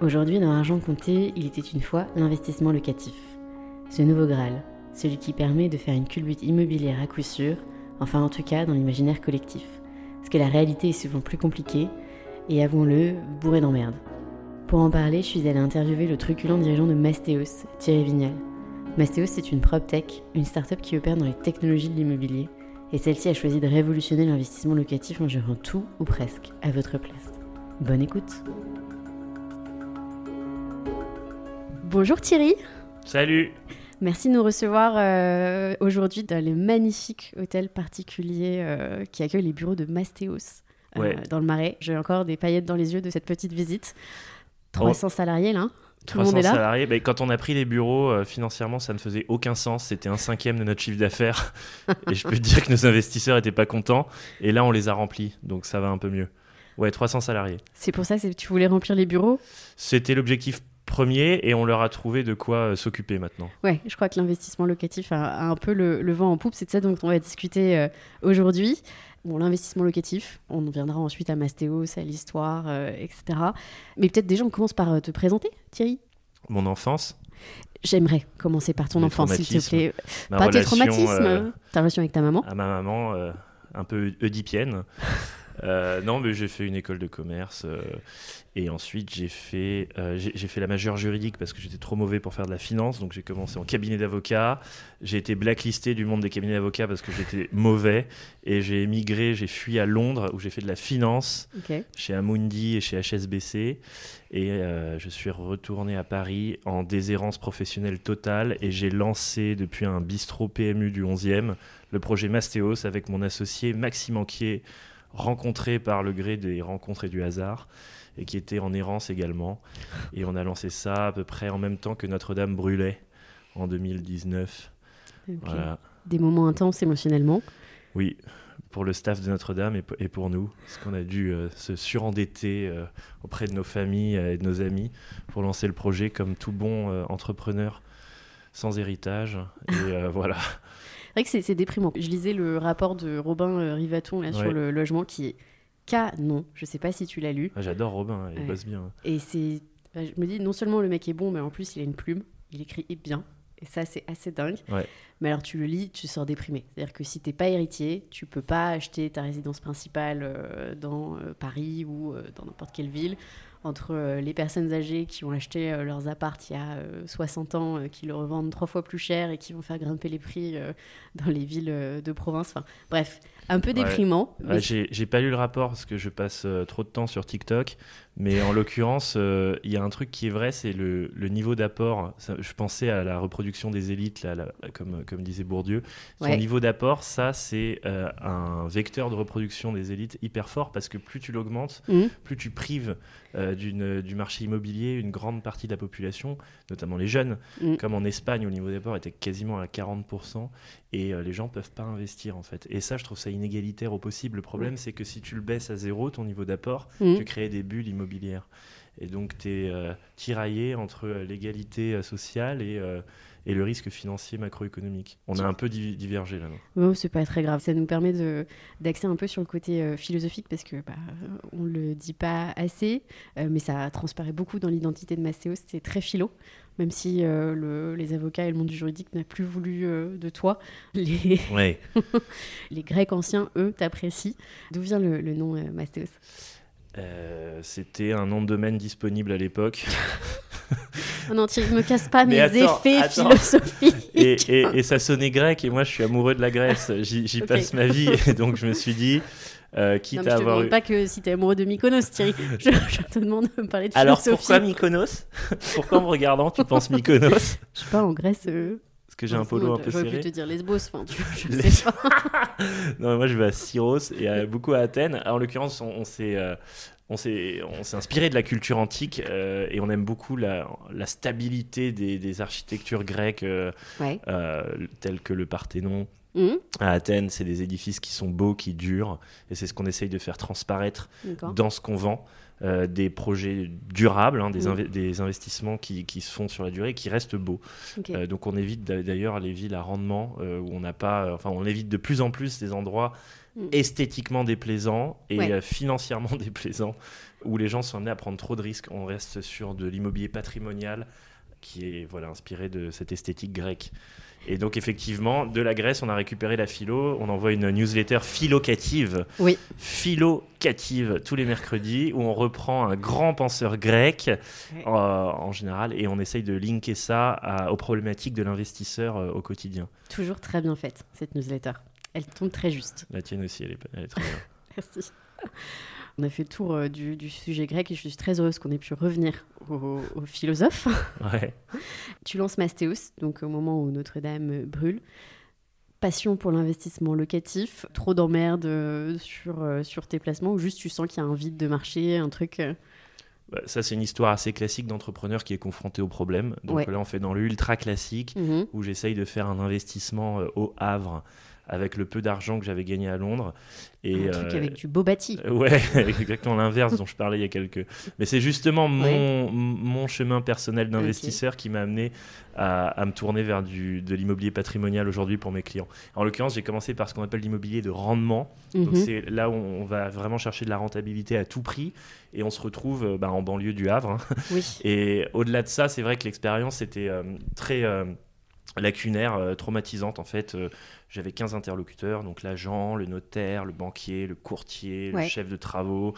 Aujourd'hui, dans Argent Compté, il était une fois l'investissement locatif. Ce nouveau Graal, celui qui permet de faire une culbute immobilière à coup sûr, enfin en tout cas dans l'imaginaire collectif. Parce que la réalité est souvent plus compliquée, et avouons-le, bourrée d'emmerdes. Pour en parler, je suis allée interviewer le truculent dirigeant de Mastéos, Thierry Vignal. Mastéos, c'est une PropTech, une start-up qui opère dans les technologies de l'immobilier, et celle-ci a choisi de révolutionner l'investissement locatif en gérant tout ou presque à votre place. Bonne écoute Bonjour Thierry Salut Merci de nous recevoir euh, aujourd'hui dans le magnifique hôtel particulier euh, qui accueille les bureaux de Mastéos euh, Ouais. dans le Marais. J'ai encore des paillettes dans les yeux de cette petite visite. 300 salariés là, tout le 300 monde est là. salariés. Ben, quand on a pris les bureaux, euh, financièrement, ça ne faisait aucun sens. C'était un cinquième de notre chiffre d'affaires. et je peux te dire que nos investisseurs n'étaient pas contents. Et là, on les a remplis. Donc ça va un peu mieux. Ouais, 300 salariés. C'est pour ça que tu voulais remplir les bureaux? C'était l'objectif premier et on leur a trouvé de quoi euh, s'occuper maintenant. Ouais, je crois que l'investissement locatif a, a un peu le, le vent en poupe. C'est de ça dont on va discuter euh, aujourd'hui. Bon, l'investissement locatif, on en viendra ensuite à Mastéos, à l'histoire, euh, etc. Mais peut-être déjà on commence par te présenter, Thierry. Mon enfance, J'aimerais commencer par ton Les enfance, s'il te plaît. ma Pas tes traumatismes, euh, ta relation avec ta maman. à ma maman, euh, un peu oedipienne. Euh, non, mais j'ai fait une école de commerce euh, et ensuite j'ai fait, euh, j'ai fait la majeure juridique parce que j'étais trop mauvais pour faire de la finance. Donc j'ai commencé en cabinet d'avocat. J'ai été blacklisté du monde des cabinets d'avocats parce que j'étais mauvais et j'ai émigré, j'ai fui à Londres où j'ai fait de la finance chez Amundi et chez HSBC. Et je suis retourné à Paris en déshérence professionnelle totale et j'ai lancé depuis un bistrot PMU du 11e le projet Mastéos avec mon associé Maxime Anquier, rencontré par le gré des rencontres et du hasard et qui était en errance également. Et on a lancé ça à peu près en même temps que Notre-Dame brûlait en 2019. Ok. Voilà. Des moments intenses émotionnellement. Oui, pour le staff de Notre-Dame et, pour nous, parce qu'on a dû euh, se surendetter euh, auprès de nos familles euh, et de nos amis pour lancer le projet comme tout bon euh, entrepreneur sans héritage. Et voilà. C'est vrai que c'est- déprimant. Je lisais le rapport de Robin euh, Rivaton là, sur le logement qui est canon. Je sais pas si tu l'as lu. Ah, J'adore Robin, il Ouais. bosse bien. Et c'est. bah, Je me dis, non seulement le mec est bon, mais en plus il a une plume. Il écrit bien. Et ça, c'est assez dingue. Ouais. Mais alors, tu le lis, tu sors déprimé. C'est-à-dire que si t'es pas héritier, tu peux pas acheter ta résidence principale euh, dans euh, Paris ou dans n'importe quelle ville. Entre euh, les personnes âgées qui ont acheté euh, leurs apparts il y a euh, 60 ans, euh, qui le revendent trois fois plus cher et qui vont faire grimper les prix dans les villes de province. Enfin, bref, un peu Ouais. déprimant. mais Ouais, J'ai pas lu le rapport parce que je passe trop de temps sur TikTok, mais en l'occurrence, euh, il y a un truc qui est vrai, c'est le, le niveau d'apport. Je pensais à la reproduction des élites, là, là, comme, comme disait Bourdieu. Son Ouais. niveau d'apport, ça, c'est euh, un vecteur de reproduction des élites hyper fort parce que plus tu l'augmentes, Mhm. plus tu prives euh, d'une- du marché immobilier une grande partie de la population, notamment les jeunes, Mhm. comme en Espagne où le niveau d'apport était quasiment à 40%, et euh, les gens peuvent pas investir en fait. Et ça, je trouve ça inégalitaire au possible. Le problème, c'est que si tu le baisses à zéro, ton niveau d'apport, tu crées des bulles immobilières. Et donc, tu es tiraillé entre l'égalité sociale et, et le risque financier macroéconomique. On a un peu divergé là. Non, c'est pas très grave. Ça nous permet d'axer un peu sur le côté euh, philosophique parce que bah, on le dit pas assez, euh, mais ça transparaît beaucoup dans l'identité de Mastéos. C'est très philo, même si euh, le, les avocats et le monde du juridique n'a plus voulu de toi. Les... les Grecs anciens, eux, t'apprécient. D'où vient le, le nom Mastéos C'était un nom de domaine disponible à l'époque. Oh non, tu me casses pas mes effets philosophiques. Et, et, ça sonnait grec, et moi je suis amoureux de la Grèce. J'y passe ma vie, et donc je me suis dit. Euh, quitte non, à je te demande pas que si tu es amoureux de Mykonos, Thierry. Je, te demande de me parler de Alors pourquoi Mykonos? Pourquoi en me regardant tu penses Mykonos? Je sais pas, en Grèce. Euh, que j'ai un polo un peu serré. Je plus te dire Lesbos, enfin, tu, je sais pas. non, moi je vais à Syros et beaucoup à Athènes. En l'occurrence, on, on s'est euh, on s'est inspiré de la culture antique euh, et on aime beaucoup la, stabilité des, architectures grecques euh, euh, telles que le Parthénon. Mmh. À Athènes, c'est des édifices qui sont beaux, qui durent, et c'est ce qu'on essaye de faire transparaître dans ce qu'on vend. Des projets durables, hein, des, mmh. des, investissements qui, qui, se font sur la durée et qui restent beaux. donc on évite d'ailleurs les villes à rendement où on n'a pas, enfin on évite de plus en plus des endroits Mm. esthétiquement déplaisant et euh, financièrement déplaisant, où les gens sont amenés à prendre trop de risques. On reste sur de l'immobilier patrimonial qui est voilà, inspiré de cette esthétique grecque. Et donc, effectivement, de la Grèce, on a récupéré la philo. On envoie une newsletter philocative. Oui. Philocative tous les mercredis où on reprend un grand penseur grec euh, en général et on essaye de linker ça aux problématiques de l'investisseur euh, au quotidien. Toujours très bien faite, cette newsletter. Elle tombe très juste. La tienne aussi, elle est, très bien. Merci. On a fait le tour euh, du, sujet grec et je suis très heureuse qu'on ait pu revenir au, philosophe. Ouais. tu lances Mastéos, donc au moment où Notre-Dame brûle. Passion pour l'investissement locatif, trop d'emmerde euh, sur, euh, sur tes placements ou juste tu sens qu'il y a un vide de marché, un truc bah, ça, c'est une histoire assez classique d'entrepreneur qui est confronté au problème. Donc là, on fait dans l'ultra classique mhm. où j'essaye de faire un investissement au Havre avec le peu d'argent que j'avais gagné à Londres. Et, un truc avec du beau bâti. Euh, ouais, exactement l'inverse dont je parlais il y a quelques. Mais c'est justement mon, mon chemin personnel d'investisseur qui m'a amené à, me tourner vers du, de l'immobilier patrimonial aujourd'hui pour mes clients. En l'occurrence, j'ai commencé par ce qu'on appelle l'immobilier de rendement. Donc mhm. c'est là où on va vraiment chercher de la rentabilité à tout prix et on se retrouve euh, bah, en banlieue du Havre. Hein. Oui. Et au-delà de ça, c'est vrai que l'expérience était euh, très lacunaire, traumatisante en fait. J'avais 15 interlocuteurs, donc l'agent, le notaire, le banquier, le courtier, le chef de travaux.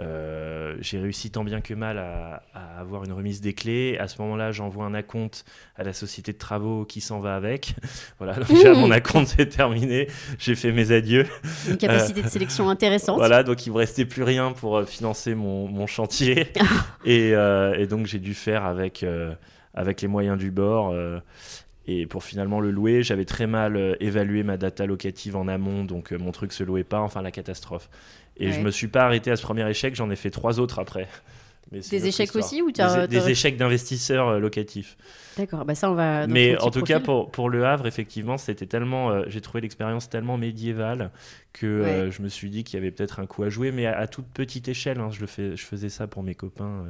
Euh, j'ai réussi tant bien que mal à, avoir une remise des clés. À ce moment-là, j'envoie un acompte à la société de travaux qui s'en va avec. Voilà, donc mon acompte est terminé. J'ai fait mes adieux. Une capacité de sélection intéressante. Voilà, donc il me restait plus rien pour euh, financer mon, chantier. et, euh, et, donc j'ai dû faire avec, avec les moyens du bord. Et pour finalement le louer, j'avais très mal euh, évalué ma data locative en amont, donc euh, mon truc se louait pas, enfin la catastrophe. Et je me suis pas arrêté à ce premier échec, j'en ai fait trois autres après. Des échecs aussi ou des, des, échecs d'investisseurs euh, locatifs. D'accord, bah ça on va. Mais en tout cas pour, pour le Havre, effectivement, c'était tellement, j'ai trouvé l'expérience tellement médiévale que je me suis dit qu'il y avait peut-être un coup à jouer, mais à, toute petite échelle. Hein, je le fais, je faisais ça pour mes copains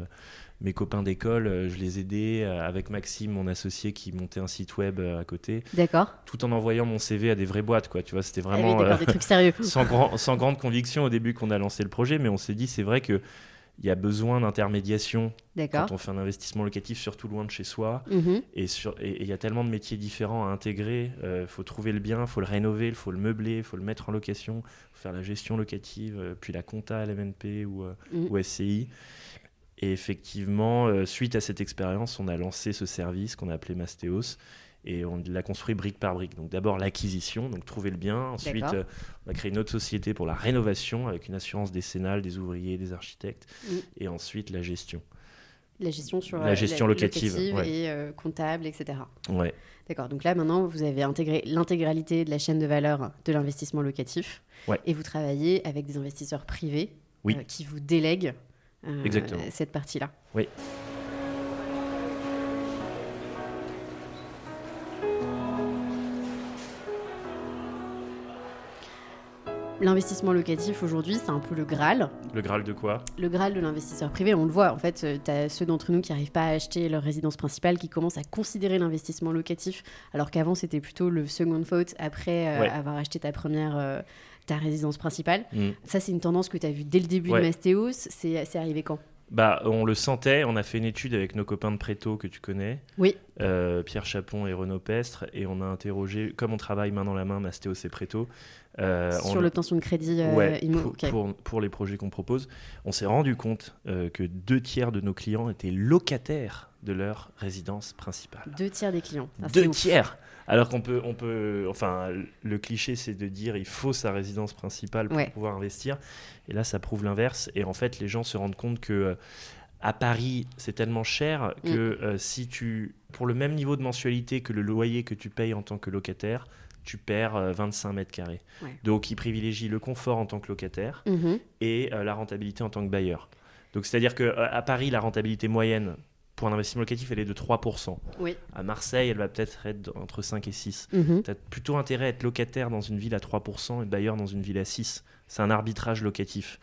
mes copains d'école, euh, je les aidais euh, avec Maxime, mon associé, qui montait un site web euh, à côté. D'accord. Tout en envoyant mon CV à des vraies boîtes, quoi. Tu vois, c'était ah vraiment des trucs sérieux. sans, grand, sans grande conviction au début qu'on a lancé le projet, mais on s'est dit, c'est vrai que il y a besoin d'intermédiation quand on fait un investissement locatif, surtout loin de chez soi. Mhm. Et il y a tellement de métiers différents à intégrer. Il faut trouver le bien, il faut le rénover, il faut le meubler, il faut le mettre en location, faire la gestion locative, puis la compta à l'MNP ou, mhm. ou SCI. Et effectivement, euh, suite à cette expérience, on a lancé ce service qu'on a appelé Mastéos et on l'a construit brique par brique. Donc d'abord l'acquisition, donc trouver le bien. Ensuite, euh, on a créé une autre société pour la rénovation avec une assurance décennale des ouvriers, des architectes. Mm. Et ensuite la gestion. La gestion sur la euh, gestion locative, et comptable, etc. Ouais. D'accord. Donc là maintenant, vous avez intégré l'intégralité de la chaîne de valeur de l'investissement locatif. Ouais. Et vous travaillez avec des investisseurs privés qui vous délèguent euh, cette partie-là. Oui. L'investissement locatif aujourd'hui, c'est un peu le Graal. Le Graal de quoi? Le Graal de l'investisseur privé, on le voit. En fait, tu as ceux d'entre nous qui n'arrivent pas à acheter leur résidence principale qui commencent à considérer l'investissement locatif, alors qu'avant, c'était plutôt le second thought après euh, Ouais. avoir acheté ta première. euh, ta résidence principale. Mm. Ça, c'est une tendance que tu as vue dès le début Ouais. de Mastéos. C'est arrivé quand? Bah, on le sentait. On a fait une étude avec nos copains de Préto que tu connais, Oui. euh, Pierre Chapon et Renaud Pestre, et on a interrogé, comme on travaille main dans la main, Mastéos et Préto, euh, on- Sur l'obtention de crédit euh, Ouais, pour, ok. pour- pour les projets qu'on propose, on s'est rendu compte que deux tiers de nos clients étaient locataires de leur résidence principale. Deux tiers des clients. Ah, deux ouf. tiers Alors qu'on peut, on peut, enfin, le cliché c'est de dire il faut sa résidence principale pour Ouais. pouvoir investir. Et là, ça prouve l'inverse. Et en fait, les gens se rendent compte que euh, à Paris, c'est tellement cher que Mm. euh, si tu, pour le même niveau de mensualité que le loyer que tu payes en tant que locataire, tu perds euh, 25 mètres carrés. Ouais. Donc, ils privilégient le confort en tant que locataire Mhm. et euh, la rentabilité en tant que bailleur. Donc, c'est-à-dire qu'à Paris, la rentabilité moyenne pour un investissement locatif, elle est de 3%. Oui. À Marseille, elle va peut-être être entre 5 et 6. Mhm. Tu as plutôt intérêt à être locataire dans une ville à 3% et bailleur dans une ville à 6. C'est un arbitrage locatif.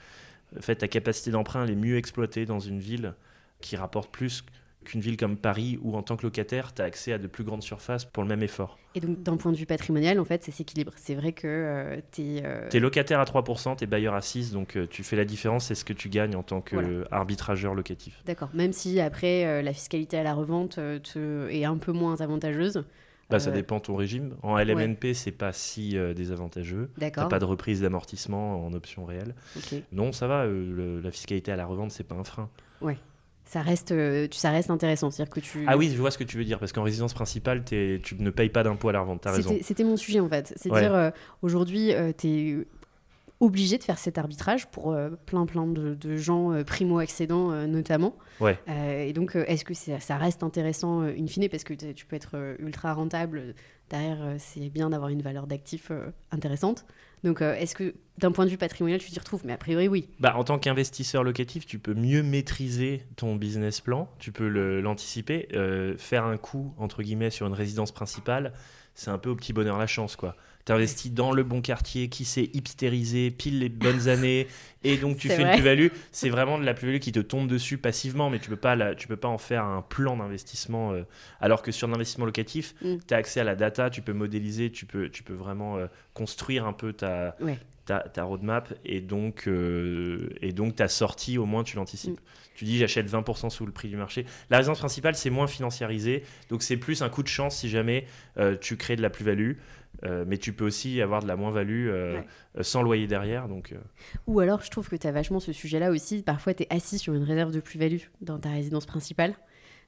En fait, ta capacité d'emprunt elle est mieux exploitée dans une ville qui rapporte plus qu'une ville comme Paris où en tant que locataire, tu as accès à de plus grandes surfaces pour le même effort. Et donc, d'un point de vue patrimonial, en fait, ça s'équilibre. C'est vrai que euh, t'es. euh, Tu es locataire à 3%, tu es bailleur à 6, donc euh, tu fais la différence, c'est ce que tu gagnes en tant Voilà. qu'arbitrageur locatif. D'accord. Même si après, euh, la fiscalité à la revente euh, te- est un peu moins avantageuse. Bah, ça Euh, dépend de ton régime. En LMNP, c'est pas si euh, désavantageux. T'as D'accord. pas de reprise d'amortissement en option réelle. Non, ça va, euh, le- la fiscalité à la revente, c'est pas un frein. Ça reste, euh, ça reste intéressant. C'est-à-dire que tu. Ah oui, je vois ce que tu veux dire, parce qu'en résidence principale, tu ne payes pas d'impôt à la revente, raison. C'était mon sujet en fait. C'est Ouais. dire euh, aujourd'hui, tu es obligé de faire cet arbitrage pour euh, plein plein de, de gens euh, primo-accédants euh, notamment. Ouais. Euh, et donc, euh, est-ce que ça reste intéressant euh, in fine Parce que tu peux être euh, ultra rentable. Derrière, euh, c'est bien d'avoir une valeur d'actif euh, intéressante. Donc, euh, est-ce que d'un point de vue patrimonial, tu t'y retrouves? Mais a priori, oui. Bah, en tant qu'investisseur locatif, tu peux mieux maîtriser ton business plan, tu peux l'anticiper. Euh, faire un coup, entre guillemets, sur une résidence principale, c'est un peu au petit bonheur la chance, quoi. T'investis dans le bon quartier, qui s'est hipstérisé, pile les bonnes années, et donc tu fais vrai. une plus-value. C'est vraiment de la plus-value qui te tombe dessus passivement, mais tu peux pas, la- tu peux pas en faire un plan d'investissement. euh, alors que sur l'investissement locatif, Mm. tu as accès à la data, tu peux modéliser, tu peux, tu peux vraiment euh, construire un peu ta, Ouais. ta, ta roadmap et donc, euh, et donc ta sortie, au moins tu l'anticipes. Mm. Tu dis j'achète 20% sous le prix du marché. La résidence principale, c'est moins financiarisé, donc c'est plus un coup de chance si jamais tu crées de la plus-value. Euh, mais tu peux aussi avoir de la moins-value euh, Ouais. euh, sans loyer derrière. Donc, euh, Ou alors, je trouve que tu as vachement ce sujet-là aussi. Parfois, tu es assis sur une réserve de plus-value dans ta résidence principale.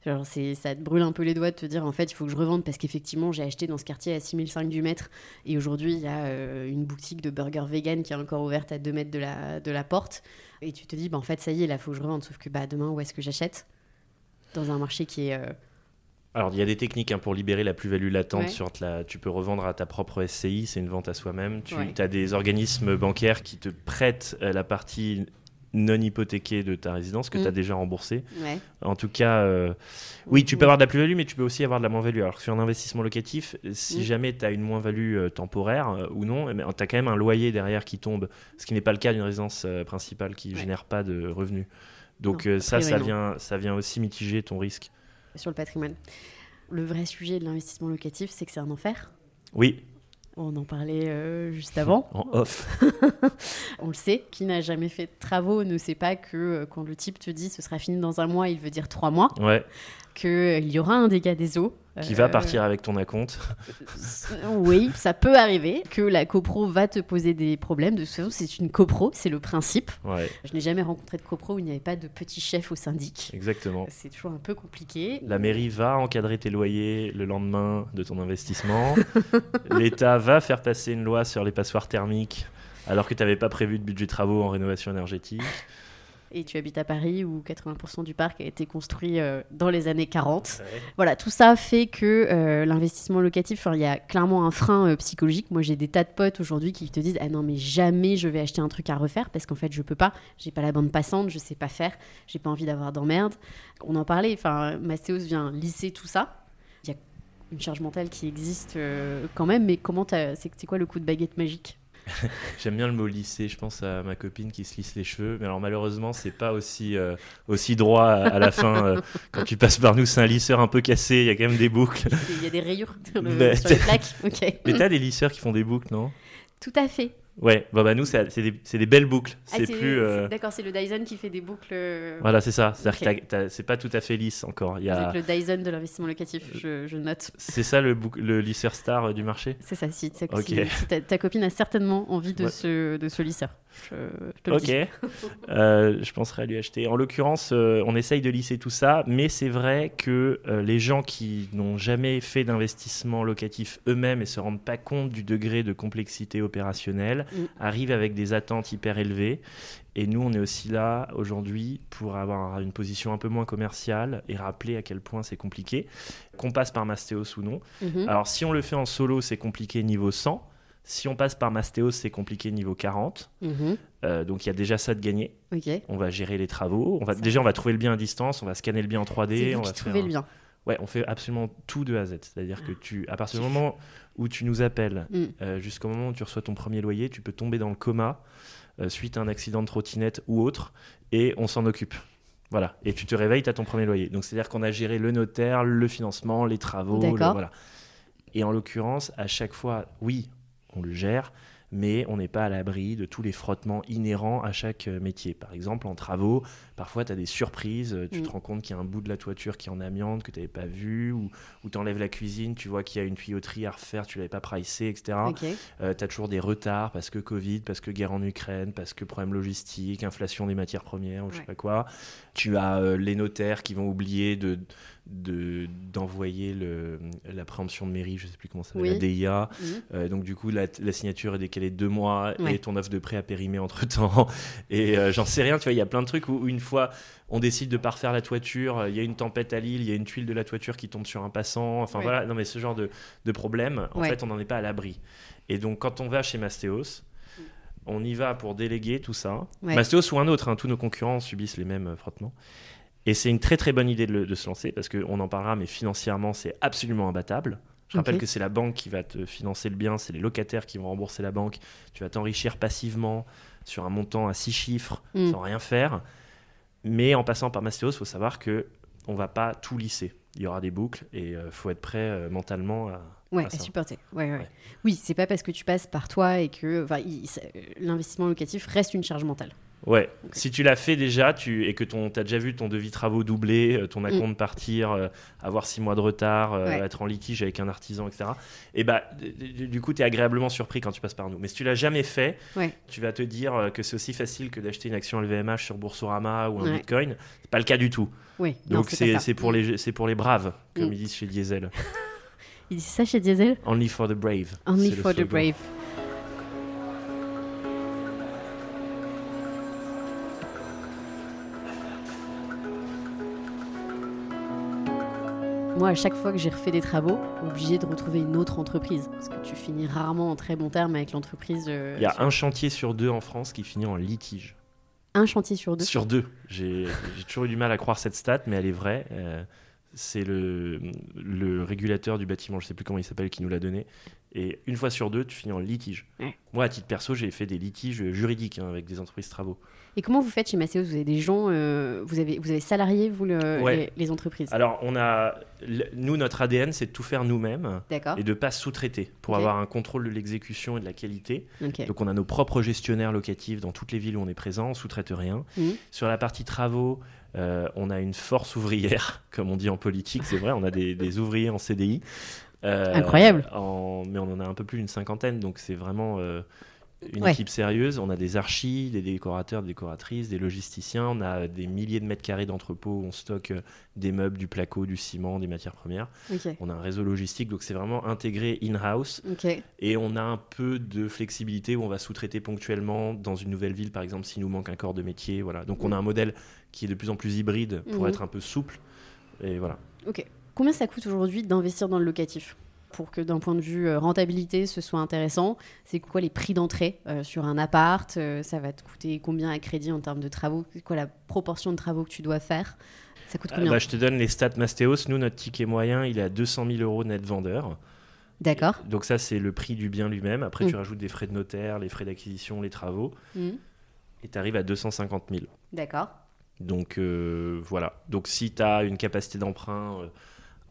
Genre, ça te brûle un peu les doigts de te dire, en fait, il faut que je revende parce qu'effectivement, j'ai acheté dans ce quartier à 6005 du mètre. Et aujourd'hui, il y a euh, une boutique de burgers vegan qui est encore ouverte à 2 mètres de la, de la porte. Et tu te dis, bah, en fait, ça y est, là, il faut que je revende. Sauf que bah, demain, où est-ce que j'achète? Dans un marché qui est. euh, Alors, il y a des techniques hein, pour libérer la plus-value latente. Ouais. Sur la, tu peux revendre à ta propre SCI, c'est une vente à soi-même. Tu Ouais. as des organismes bancaires qui te prêtent euh, la partie non hypothéquée de ta résidence que Mm. tu as déjà remboursée. Ouais. En tout cas, euh, oui, tu peux avoir de la plus-value, mais tu peux aussi avoir de la moins-value. Alors que sur un investissement locatif, si Mm. jamais tu as une moins-value euh, temporaire euh, ou non, tu as quand même un loyer derrière qui tombe, ce qui n'est pas le cas d'une résidence principale qui ne génère pas de revenus. Donc ça, ça vient, ça vient aussi mitiger ton risque. Sur le patrimoine. Le vrai sujet de l'investissement locatif, c'est que c'est un enfer. Oui, On en parlait euh, juste avant. en off. On le sait, qui n'a jamais fait de travaux ne sait pas que euh, quand le type te dit ce sera fini dans un mois, il veut dire trois mois, Ouais, qu'il y aura un dégât des eaux. qui Euh, va partir avec ton acompte. Oui, ça peut arriver, que la copro va te poser des problèmes. De toute façon, c'est une copro, c'est le principe. Ouais, Je n'ai jamais rencontré de copro où il n'y avait pas de petit chef au syndic. exactement. C'est toujours un peu compliqué. La mairie va encadrer tes loyers le lendemain de ton investissement. L'État va faire passer une loi sur les passoires thermiques alors que tu n'avais pas prévu de budget travaux en rénovation énergétique. Et tu habites à Paris où 80% du parc a été construit euh, dans les années 40. Voilà, tout ça fait que euh, l'investissement locatif, il y a clairement un frein euh, psychologique. Moi, j'ai des tas de potes aujourd'hui qui te disent Ah non, mais jamais je vais acheter un truc à refaire parce qu'en fait, je peux pas. J'ai pas la bande passante, je sais pas faire, j'ai pas envie d'avoir d'emmerde. On en parlait, enfin, Mastéos vient lisser tout ça. Il y a une charge mentale qui existe quand même, mais comment c'est quoi le coup de baguette magique? J'aime bien le mot lisser. Je pense à ma copine qui se lisse les cheveux. Mais alors, malheureusement, c'est pas aussi, euh, aussi droit à, à la fin. euh, quand tu passes par nous, c'est un lisseur un peu cassé. Il y a quand même des boucles. Il y a des rayures le- sur les plaques. Ok. Mais t'as des lisseurs qui font des boucles, non? Tout à fait. Ouais, bah, bah nous, c'est des, belles boucles. Ah, C'est plus. euh, D'accord, c'est le Dyson qui fait des boucles. euh, Voilà, c'est ça. C'est-à-dire Ok. que c'est pas tout à fait lisse encore. Il y a... avec le Dyson de l'investissement locatif, je, je note. C'est ça le, le lisseur star euh, du marché? C'est ça, si, ta- Ok. si- si ta, ta copine a certainement envie de, Ouais. ce, de ce lisseur. Je, je te le Ok, dis. Euh, je penserai à lui acheter. En l'occurrence, euh, on essaye de lisser tout ça, mais c'est vrai que les gens qui n'ont jamais fait d'investissement locatif eux-mêmes et se rendent pas compte du degré de complexité opérationnelle Mm. arrivent avec des attentes hyper élevées. Et nous, on est aussi là aujourd'hui pour avoir une position un peu moins commerciale et rappeler à quel point c'est compliqué, qu'on passe par Mastéos ou non. Mhm. Alors, si on le fait en solo, c'est compliqué niveau 100. Si on passe par Mastéos, c'est compliqué niveau 40. Mhm. Euh, donc, il y a déjà ça de gagné. Ok. On va gérer les travaux. On va, Ça. déjà, on va trouver le bien à distance. On va scanner le bien en 3D. C'est on va un- le bien. Ouais, on fait absolument tout de A à Z. C'est-à-dire que tu, à partir du moment où tu nous appelles, Mm. euh, jusqu'au moment où tu reçois ton premier loyer, tu peux tomber dans le coma euh, suite à un accident de trottinette ou autre, et on s'en occupe. Voilà. Et tu te réveilles, tu as ton premier loyer. Donc, c'est-à-dire qu'on a géré le notaire, le financement, les travaux. le- voilà. Et en l'occurrence, à chaque fois, oui, on le gère, mais on n'est pas à l'abri de tous les frottements inhérents à chaque euh, métier. Par exemple, en travaux, parfois tu as des surprises, euh, tu Mm. te rends compte qu'il y a un bout de la toiture qui est en amiante que tu n'avais pas vu, ou, ou tu enlèves la cuisine, tu vois qu'il y a une tuyauterie à refaire, tu l'avais pas pricé, etc. Tu as toujours des retards parce que Covid, parce que guerre en Ukraine, parce que problème logistique, inflation des matières premières, ou je sais Ouais. pas quoi. Tu as euh, les notaires qui vont oublier de de- d'envoyer le la préemption de mairie, je sais plus comment ça s'appelle, Oui. la DIA. Mhm. Euh, donc du coup, la, la signature est décalée de deux mois Ouais. et ton offre de prêt a périmé entre temps. Et euh, j'en sais rien, tu vois, il y a plein de trucs où, où une fois on décide de pas refaire la toiture, euh, il y a une tempête à Lille, il y a une tuile de la toiture qui tombe sur un passant. Enfin Ouais. voilà, non mais ce genre de, de problème, en Ouais. fait, on n'en est pas à l'abri. Et donc quand on va chez Mastéos, on y va pour déléguer tout ça. Mastéos ou un autre, hein, tous nos concurrents subissent les mêmes frottements. Et c'est une très très bonne idée de, le- de se lancer parce qu'on en parlera, mais financièrement, c'est absolument imbattable. Je rappelle que c'est la banque qui va te financer le bien, c'est les locataires qui vont rembourser la banque. Tu vas t'enrichir passivement sur un montant à six chiffres Mm. sans rien faire. Mais en passant par Mastéos, il faut savoir que on va pas tout lisser. Il y aura des boucles et il faut être prêt euh, mentalement à, Ouais, à supporter. Ouais, ouais. Ouais. Oui, c'est pas parce que tu passes par toi et que ça- l'investissement locatif reste une charge mentale. Ouais, si tu l'as fait déjà tu, et que tu as déjà vu ton devis travaux doubler, euh, ton acompte partir, euh, avoir six mois de retard, euh. Ouais. être en litige avec un artisan, etc. Et bah, d- d- du coup, tu es agréablement surpris quand tu passes par nous. Mais si tu l'as jamais fait, Ouais. tu vas te dire que c'est aussi facile que d'acheter une action LVMH sur Boursorama ou un Ouais. bitcoin. C'est pas le cas du tout. Oui, Donc c'est pour, les, pour les braves, comme Mm. ils disent chez Diesel. Il dit ça chez Diesel Only for the brave. Only for the brave. Moi, à chaque fois que j'ai refait des travaux, obligé de retrouver une autre entreprise. Parce que tu finis rarement en très bon terme avec l'entreprise. euh, Il y a sur- un chantier sur deux en France qui finit en litige. un chantier sur deux. Sur deux. J'ai toujours eu du mal à croire cette stat, mais elle est vraie. Euh, c'est le, le régulateur du bâtiment, je sais plus comment il s'appelle, qui nous l'a donné. Et une fois sur deux, tu finis en litige. Ouais. Moi, à titre perso, j'ai fait des litiges juridiques hein, avec des entreprises travaux. Et comment vous faites chez Masséos? Vous avez des gens, euh, vous, avez, vous avez salarié, vous, le- Ouais. les, les entreprises? Alors, on a, nous, notre ADN, c'est de tout faire nous-mêmes et de pas sous-traiter pour avoir un contrôle de l'exécution et de la qualité. Donc on a nos propres gestionnaires locatifs dans toutes les villes où on est présent, on sous-traite rien. Mhm. Sur la partie travaux, euh, on a une force ouvrière, comme on dit en politique, c'est vrai, on a des, des ouvriers en CDI. Euh, Incroyable. en- mais on en a un peu plus d'une cinquantaine, donc c'est vraiment une Ouais. équipe sérieuse. On a des archis, des décorateurs, des décoratrices, des logisticiens, on a des milliers de mètres carrés d'entrepôts où on stocke euh, des meubles, du placo, du ciment, des matières premières. On a un réseau logistique, donc c'est vraiment intégré in-house. Et on a un peu de flexibilité où on va sous-traiter ponctuellement dans une nouvelle ville, par exemple, s'il nous manque un corps de métier. Voilà. Donc on a un modèle qui est de plus en plus hybride pour Mhm. être un peu souple. Et voilà. Ok. Combien ça coûte aujourd'hui d'investir dans le locatif? Pour que d'un point de vue euh, rentabilité, ce soit intéressant C'est quoi les prix d'entrée euh, sur un appart Euh, Ça va te coûter combien à crédit en termes de travaux? C'est quoi la proportion de travaux que tu dois faire? Ça coûte Ah, combien? bah, je te donne les stats Mastéos. Nous, notre ticket moyen, il est à 200 000 euros net vendeur. D'accord. Donc ça, c'est le prix du bien lui-même. Après, Mm. tu rajoutes des frais de notaire, les frais d'acquisition, les travaux, Mhm. et tu arrives à 250 000. D'accord. Donc voilà. Donc si tu as une capacité d'emprunt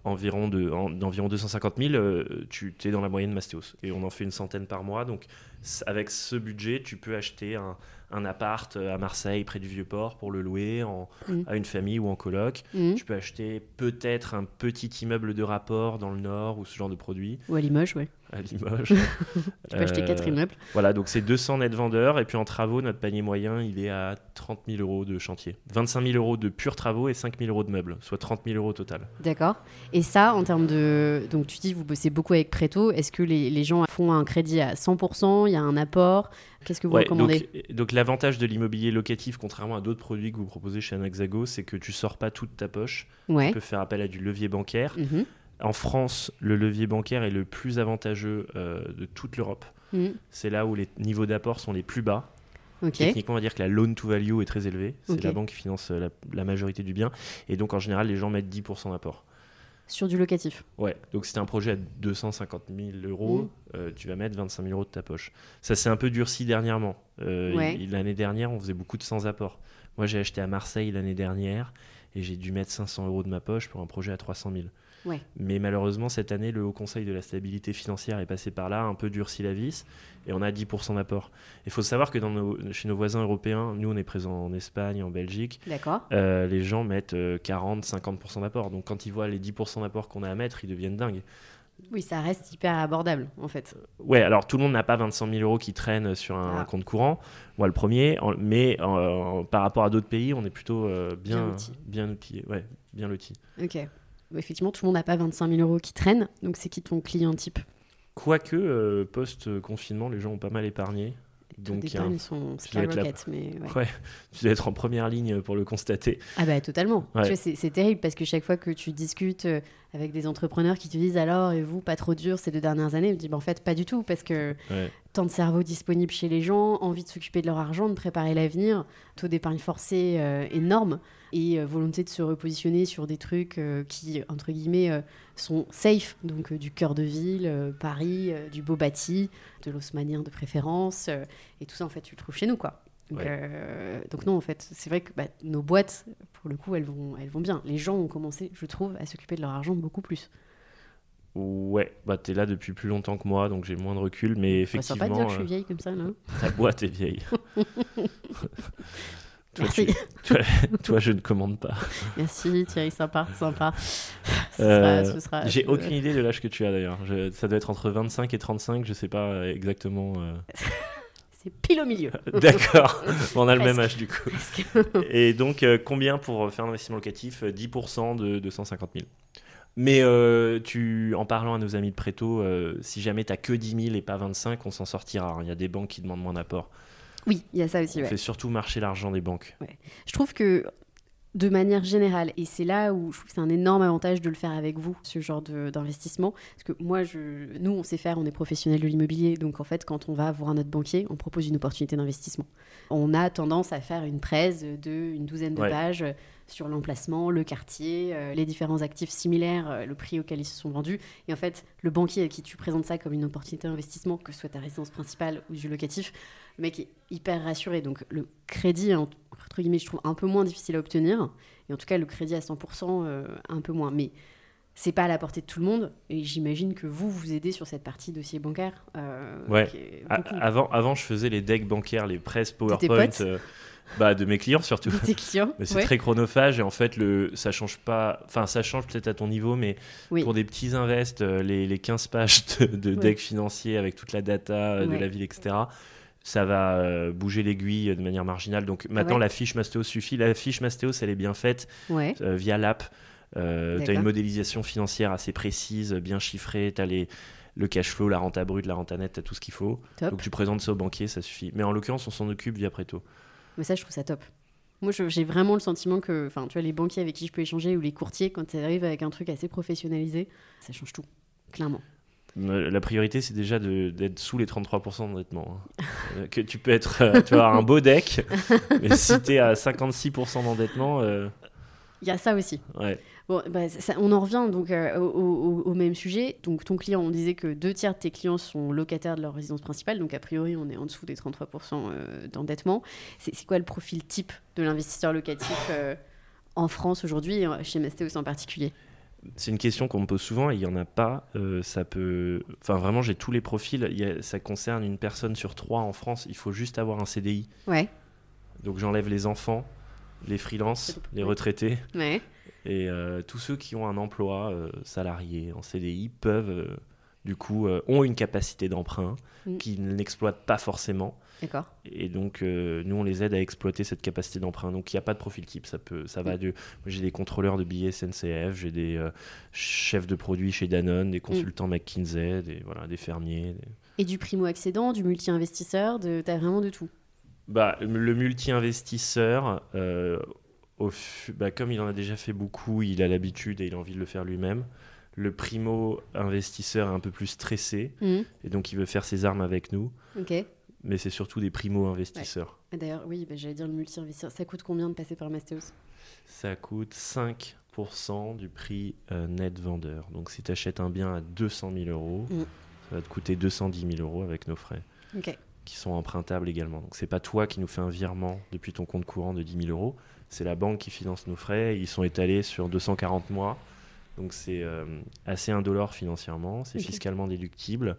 environ de, en- d'environ 250 000, euh, tu es dans la moyenne Mastéos. Et on en fait une centaine par mois. Donc avec ce budget, tu peux acheter un, un appart euh, à Marseille, près du Vieux-Port, pour le louer en- Mm. à une famille ou en coloc. Mhm. Tu peux acheter peut-être un petit immeuble de rapport dans le Nord ou ce genre de produit Ou à Limoges, ouais. À Limoges. Tu peux acheter Euh, quatre immeubles. Voilà, donc c'est 200 net vendeurs. Et puis en travaux, notre panier moyen, il est à 30 000 euros de chantier. 25 000 euros de purs travaux et 5 000 euros de meubles, soit 30 000 euros au total. D'accord. Et ça, en termes de. Donc, tu dis, vous bossez beaucoup avec Préto. Est-ce que les, les gens font un crédit à 100% Il y a un apport? Qu'est-ce que vous Ouais, recommandez? donc donc l'avantage de l'immobilier locatif, contrairement à d'autres produits que vous proposez chez Anaxago, c'est que tu sors pas toute ta poche. Ouais. Tu peux faire appel à du levier bancaire. Mhm. En France, le levier bancaire est le plus avantageux euh, de toute l'Europe. Mhm. C'est là où les niveaux d'apport sont les plus bas. Techniquement, on va dire que la loan to value est très élevée. C'est la banque qui finance euh, la, la majorité du bien. Et donc, en général, les gens mettent 10% d'apport. Sur du locatif. Ouais, donc si t'as un projet à 250 000 euros, Mhm. euh, tu vas mettre 25 000 euros de ta poche. Ça s'est un peu durci dernièrement. Euh, Ouais. L'année dernière, on faisait beaucoup de sans apport. Moi, j'ai acheté à Marseille l'année dernière et j'ai dû mettre 500 euros de ma poche pour un projet à 300 000. Ouais. Mais malheureusement, cette année, le Haut Conseil de la stabilité financière est passé par là, un peu durci la vis, et on a 10% d'apport. Il faut savoir que dans nos- chez nos voisins européens, nous, on est présents en Espagne, en Belgique, euh, les gens mettent 40-50% d'apport. Donc quand ils voient les 10% d'apport qu'on a à mettre, ils deviennent dingues. Oui, ça reste hyper abordable, en fait. Ouais, alors tout le monde n'a pas 25 000 euros qui traînent sur un Ah. compte courant. Moi, le premier, en- mais euh, par rapport à d'autres pays, on est plutôt euh, bien, Bien bien outillé. Ouais, bien loti. Ok. Effectivement, tout le monde n'a pas 25 000 euros qui traînent. Donc, c'est qui ton client type Quoique, euh, post-confinement, les gens ont pas mal épargné. Donc, un- sont dois skyrocket, mais ouais. Ouais, tu dois être en première ligne pour le constater. Ah bah totalement. Ouais. Tu vois, c'est, c'est terrible parce que chaque fois que tu discutes euh, avec des entrepreneurs qui te disent alors et vous pas trop dur ces deux dernières années, je dis bah, en fait pas du tout parce que Ouais. tant de cerveau disponible chez les gens, envie de s'occuper de leur argent, de préparer l'avenir, taux d'épargne forcé euh, énorme et euh, volonté de se repositionner sur des trucs euh, qui entre guillemets sont safe donc du cœur de ville, Paris, du beau bâti, de l'haussmannien de préférence et tout ça en fait tu le trouves chez nous quoi. Donc, Ouais. euh, donc non, en fait, c'est vrai que bah, nos boîtes, pour le coup, elles vont, elles vont bien. Les gens ont commencé, je trouve, à s'occuper de leur argent beaucoup plus. Ouais, bah t'es là depuis plus longtemps que moi, donc j'ai moins de recul, mais Ça effectivement, pas de dire que je euh, suis vieille comme ça, là. ta boîte est vieille. Toi, Merci, tu- toi, je ne commande pas. merci Thierry, sympa, sympa. Euh, J'ai euh, aucune idée de l'âge que tu as d'ailleurs. Ça doit être entre 25 et 35, je sais pas euh, exactement. euh. C'est pile au milieu. D'accord, on a le même âge du coup. Et donc, euh, combien pour faire un investissement locatif Euh, 10% de 250 000. Mais euh, tu, en parlant à nos amis de Préto, euh, si jamais tu que 10 000 et pas 25, on s'en sortira. hein. Il y a des banques qui demandent moins d'apport. Oui, il y a ça aussi, On ouais. fait surtout marcher l'argent des banques. Je trouve que de manière générale, et c'est là où je trouve que c'est un énorme avantage de le faire avec vous, ce genre d'investissement, parce que moi, je, nous, on sait faire, on est professionnels de l'immobilier, donc en fait, quand on va voir notre banquier, on propose une opportunité d'investissement. On a tendance à faire une presse de une douzaine de Ouais. pages sur l'emplacement, le quartier, euh, les différents actifs similaires, euh, le prix auquel ils se sont vendus. Et en fait, le banquier à qui tu présentes ça comme une opportunité d'investissement, que ce soit ta résidence principale ou du locatif, le mec est hyper rassuré. Donc le crédit, en- entre guillemets, je trouve un peu moins difficile à obtenir. Et en tout cas, le crédit à 100%, euh, un peu moins. Mais c'est pas à la portée de tout le monde. Et j'imagine que vous, vous aidez sur cette partie dossier bancaire. euh, Ouais. avant, avant, je faisais les decks bancaires, les presses PowerPoint euh, bah, de mes clients surtout. de tes clients. Mais c'est ouais. très chronophage et en fait, le, ça change pas. Enfin, ça change peut-être à ton niveau, mais Oui. pour des petits invests, euh, les, les 15 pages de, de Ouais. deck financier avec toute la data de la ville, etc., ça va euh, bouger l'aiguille de manière marginale. Donc maintenant, ouais. la fiche Mastéos suffit. La fiche Mastéos, elle est bien faite Ouais. euh, via l'app. Euh, tu as une modélisation financière assez précise, bien chiffrée. Tu as les, le cash flow, la renta brute, la renta nette, tu as tout ce qu'il faut. Top. Donc tu présentes ça au banquier, ça suffit. Mais en l'occurrence, on s'en occupe via Préto. Mais ça, je trouve ça top. Moi, j'ai vraiment le sentiment que, enfin, tu vois, les banquiers avec qui je peux échanger ou les courtiers, quand ils arrivent avec un truc assez professionnalisé, ça change tout, clairement. La priorité, c'est déjà d'être sous les 33% d'endettement. hein. Que tu peux être, euh, tu avoir un beau deck, mais si tu es à 56% d'endettement, euh, Il y a ça aussi. Ouais. Bon, bah, ça- on en revient donc euh, au, au- au même sujet. Donc, ton client, on disait que deux tiers de tes clients sont locataires de leur résidence principale. Donc, a priori, on est en dessous des 33% euh, d'endettement. C'est quoi le profil type de l'investisseur locatif en France aujourd'hui, et chez Mastéos en particulier? C'est une question qu'on me pose souvent et il n'y en a pas. Euh, ça peut. Enfin, vraiment, j'ai tous les profils. Il y a- Ça concerne une personne sur trois en France. Il faut juste avoir un CDI. Ouais. Donc, j'enlève les enfants, les freelances, les retraités. Ouais. Et euh, tous ceux qui ont un emploi euh, salarié en CDI peuvent, du coup, euh, ont une capacité d'emprunt Mm. qu'ils n'exploitent pas forcément. D'accord. Et donc, euh, nous, on les aide à exploiter cette capacité d'emprunt. Donc, il n'y a pas de profil type. Ça, peut, ça va Mm. de. J'ai des contrôleurs de billets SNCF, j'ai des euh, chefs de produits chez Danone, Mm. des consultants McKinsey, des, voilà, des fermiers. des- Et du primo-accédant, du multi-investisseur, de... t'as vraiment de tout. Bah, le multi-investisseur, bah, comme il en a déjà fait beaucoup, il a l'habitude et il a envie de le faire lui-même. Le primo-investisseur est un peu plus stressé Mhm. et donc il veut faire ses armes avec nous. Mais c'est surtout des primo-investisseurs. Ah, D'ailleurs, oui, bah, j'allais dire le multi-investisseur. Ça coûte combien de passer par Mastéos? Ça coûte 5% du prix euh, net vendeur. Donc si tu achètes un bien à 200 000 euros, Mm. ça va te coûter 210 000 euros avec nos frais. Qui sont empruntables également. Donc c'est pas toi qui nous fais un virement depuis ton compte courant de 10 000 euros, c'est la banque qui finance nos frais. Ils sont étalés sur 240 mois, donc c'est euh, assez indolore financièrement, c'est fiscalement déductible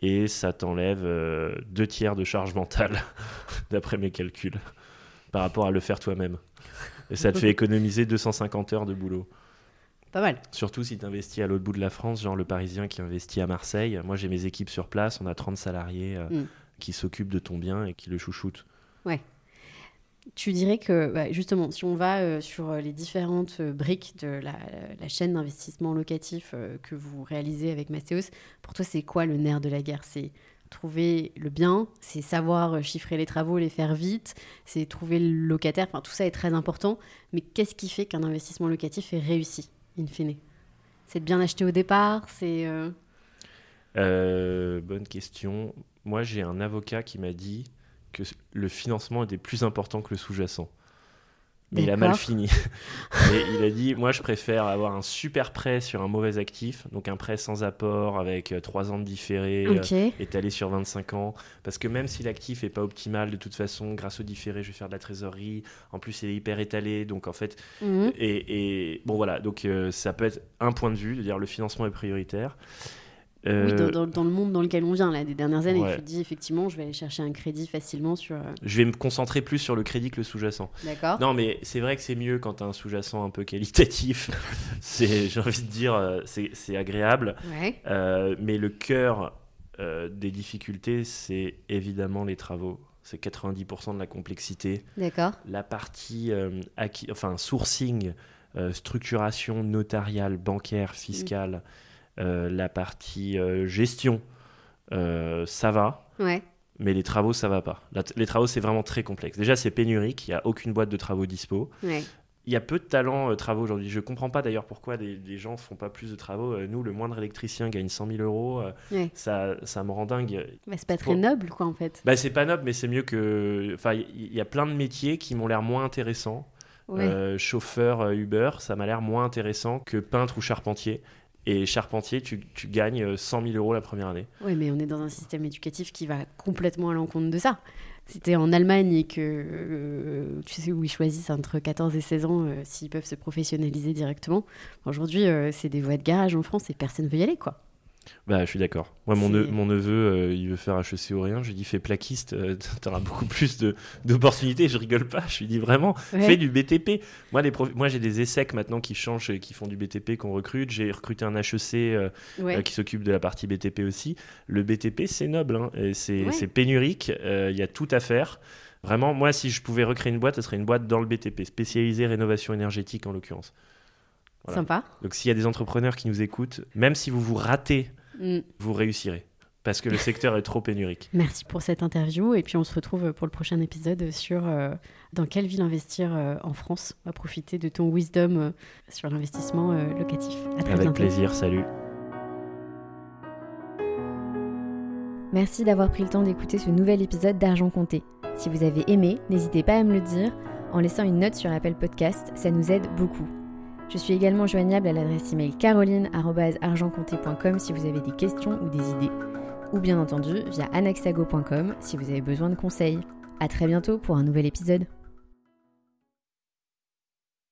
et ça t'enlève euh, deux tiers de charge mentale d'après mes calculs par rapport à le faire toi-même. Et ça te fait économiser 250 heures de boulot. Pas mal. Surtout si tu investis à l'autre bout de la France, genre le Parisien qui investit à Marseille. Moi, j'ai mes équipes sur place, on a 30 salariés euh, Mm. qui s'occupent de ton bien et qui le chouchoutent. Tu dirais que, bah, justement, si on va euh, sur euh, les différentes euh, briques de la, chaîne d'investissement locatif que vous réalisez avec Mastéos, pour toi, c'est quoi le nerf de la guerre? C'est trouver le bien, c'est savoir chiffrer les travaux, les faire vite, c'est trouver le locataire, enfin, tout ça est très important. Mais qu'est-ce qui fait qu'un investissement locatif est réussi, in fine? C'est de bien acheter au départ, c'est... bonne question. Moi, j'ai un avocat qui m'a dit que le financement était plus important que le sous-jacent. Mais il a mal fini. Et il a dit, moi, je préfère avoir un super prêt sur un mauvais actif, donc un prêt sans apport avec 3 ans de différé, euh, étalé sur 25 ans. Parce que même si l'actif est pas optimal, de toute façon, grâce au différé, je vais faire de la trésorerie. En plus, il est hyper étalé. Donc, en fait, Mhm. et, et bon, voilà. Donc, euh, ça peut être un point de vue, de dire le financement est prioritaire. Oui, Euh, dans, dans- dans le monde dans lequel on vient, là, des dernières années, Ouais. tu te dis effectivement, je vais aller chercher un crédit facilement sur. euh, Je vais me concentrer plus sur le crédit que le sous-jacent. D'accord. Non, mais c'est vrai que c'est mieux quand tu as un sous-jacent un peu qualitatif. c'est, j'ai envie de dire, euh, c'est, agréable. Ouais. Euh, mais le cœur euh, des difficultés, c'est évidemment les travaux. C'est 90% de la complexité. D'accord. La partie enfin, sourcing, structuration notariale, bancaire, fiscale, euh, la partie euh, gestion, euh, ça va. Ouais. Mais les travaux, ça va pas. La- les travaux, c'est vraiment très complexe. Déjà, c'est pénurique. Il n'y a aucune boîte de travaux dispo. Ouais. Il y a peu de talents euh, travaux aujourd'hui. Je comprends pas d'ailleurs pourquoi des, des gens font pas plus de travaux. Euh, nous, le moindre électricien gagne 100 000 euros. Euh, Ouais. Ça, ça me rend dingue. Bah, c'est pas très noble, quoi, en fait. Bah, c'est pas noble, mais c'est mieux que. Enfin, il y, a plein de métiers qui m'ont l'air moins intéressants. Ouais. Euh, chauffeur euh, Uber, ça m'a l'air moins intéressant que peintre ou charpentier. Et charpentier, tu, gagnes euh, 100 000 euros la première année. Ouais, mais on est dans un système éducatif qui va complètement à l'encontre de ça. T'es en Allemagne et que euh, tu sais où ils choisissent entre 14 et 16 ans euh, s'ils peuvent se professionnaliser directement, aujourd'hui euh, c'est des voies de garage en France et personne veut y aller quoi. Bah, je suis d'accord. Moi, mon, ne- mon neveu, euh, il veut faire HEC ou rien. Je lui dis, fais plaquiste, euh, t'auras beaucoup plus d'opportunités. Je rigole pas. Je lui dis vraiment, Ouais. fais du BTP. Moi, les prof- Moi j'ai des ESSEC maintenant qui changent et qui font du BTP, qu'on recrute. J'ai recruté un HEC euh, Ouais. euh, qui s'occupe de la partie BTP aussi. Le BTP, c'est noble. hein, c'est Ouais. pénurique. Il y a tout à faire. Vraiment, moi, si je pouvais recréer une boîte, ce serait une boîte dans le BTP, spécialisée rénovation énergétique en l'occurrence. Voilà. Sympa. Donc, s'il y a des entrepreneurs qui nous écoutent, même si vous vous ratez Mm. vous réussirez. Parce que le secteur est trop pénurique. Merci pour cette interview et puis on se retrouve pour le prochain épisode sur euh, dans quelle ville investir euh, en France. On va profiter de ton wisdom euh, sur l'investissement euh, locatif. À très Avec bientôt. plaisir, salut. Merci d'avoir pris le temps d'écouter ce nouvel épisode d'Argent Compté. Si vous avez aimé, n'hésitez pas à me le dire en laissant une note sur Apple Podcast, ça nous aide beaucoup. Je suis également joignable à l'adresse email caroline.argentcompté.com si vous avez des questions ou des idées, ou bien entendu via anaxago.com si vous avez besoin de conseils. A très bientôt pour un nouvel épisode.